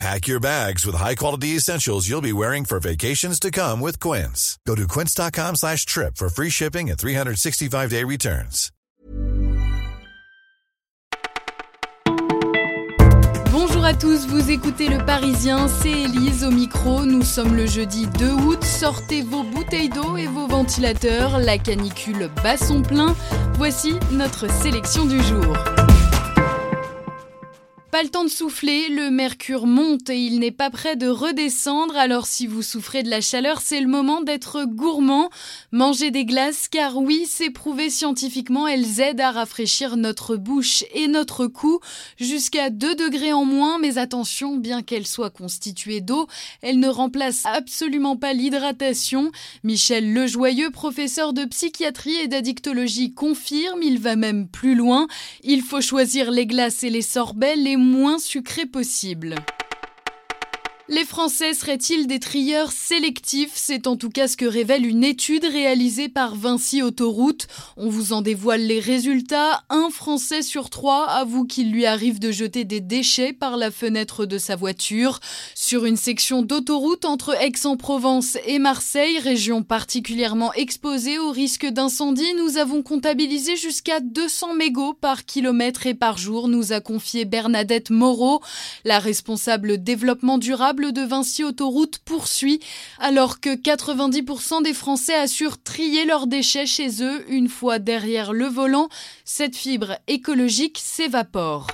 Pack your bags with high-quality essentials you'll be wearing for vacations to come with Quince. Go to quince.com slash trip for free shipping and 365-day returns. Bonjour à tous, vous écoutez Le Parisien, c'est Élise au micro. Nous sommes le jeudi 2 août. Sortez vos bouteilles d'eau et vos ventilateurs. La canicule bat son plein. Voici notre sélection du jour. Pas le temps de souffler, le mercure monte et il n'est pas prêt de redescendre, alors si vous souffrez de la chaleur, c'est le moment d'être gourmand. Mangez des glaces, car oui, c'est prouvé scientifiquement, elles aident à rafraîchir notre bouche et notre cou jusqu'à 2 degrés en moins, mais attention, bien qu'elles soient constituées d'eau, elles ne remplacent absolument pas l'hydratation. Michel Lejoyeux, professeur de psychiatrie et d'addictologie, confirme, il va même plus loin. Il faut choisir les glaces et les sorbets les moins sucré possible. Les Français seraient-ils des trieurs sélectifs? C'est en tout cas ce que révèle une étude réalisée par Vinci Autoroute. On vous en dévoile les résultats. Un Français sur trois avoue qu'il lui arrive de jeter des déchets par la fenêtre de sa voiture. Sur une section d'autoroute entre Aix-en-Provence et Marseille, région particulièrement exposée au risque d'incendie, nous avons comptabilisé jusqu'à 200 mégots par kilomètre et par jour, nous a confié Bernadette Moreau, la responsable développement durable de Vinci Autoroute poursuit, alors que 90% des Français assurent trier leurs déchets chez eux une fois derrière le volant, cette fibre écologique s'évapore.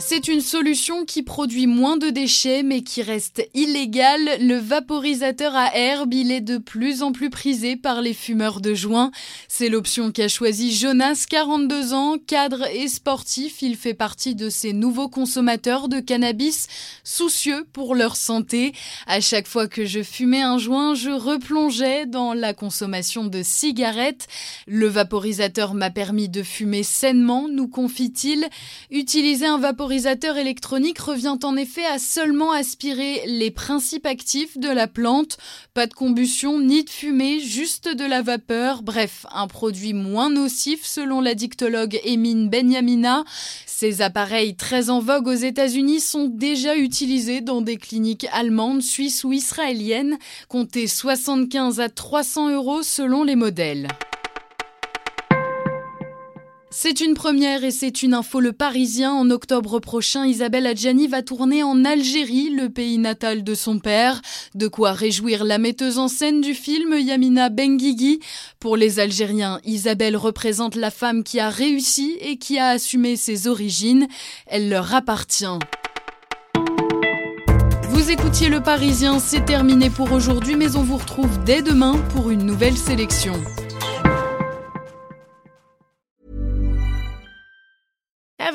C'est une solution qui produit moins de déchets mais qui reste illégale. Le vaporisateur à herbe, il est de plus en plus prisé par les fumeurs de joint. C'est l'option qu'a choisi Jonas, 42 ans, cadre et sportif. Il fait partie de ces nouveaux consommateurs de cannabis soucieux pour leur santé. À chaque fois que je fumais un joint, je replongeais dans la consommation de cigarettes. Le vaporisateur m'a permis de fumer sainement, nous confie-t-il. Utiliser un vaporisateur vaporisateur électronique revient en effet à seulement aspirer les principes actifs de la plante. Pas de combustion ni de fumée, juste de la vapeur. Bref, un produit moins nocif selon la dictologue Emine Benyamina. Ces appareils très en vogue aux États-Unis sont déjà utilisés dans des cliniques allemandes, suisses ou israéliennes. Comptez 75 à 300 euros selon les modèles. C'est une première et c'est une info le Parisien. En octobre prochain, Isabelle Adjani va tourner en Algérie, le pays natal de son père. De quoi réjouir la metteuse en scène du film, Yamina Benguigui. Pour les Algériens, Isabelle représente la femme qui a réussi et qui a assumé ses origines. Elle leur appartient. Vous écoutiez Le Parisien, c'est terminé pour aujourd'hui, mais on vous retrouve dès demain pour une nouvelle sélection.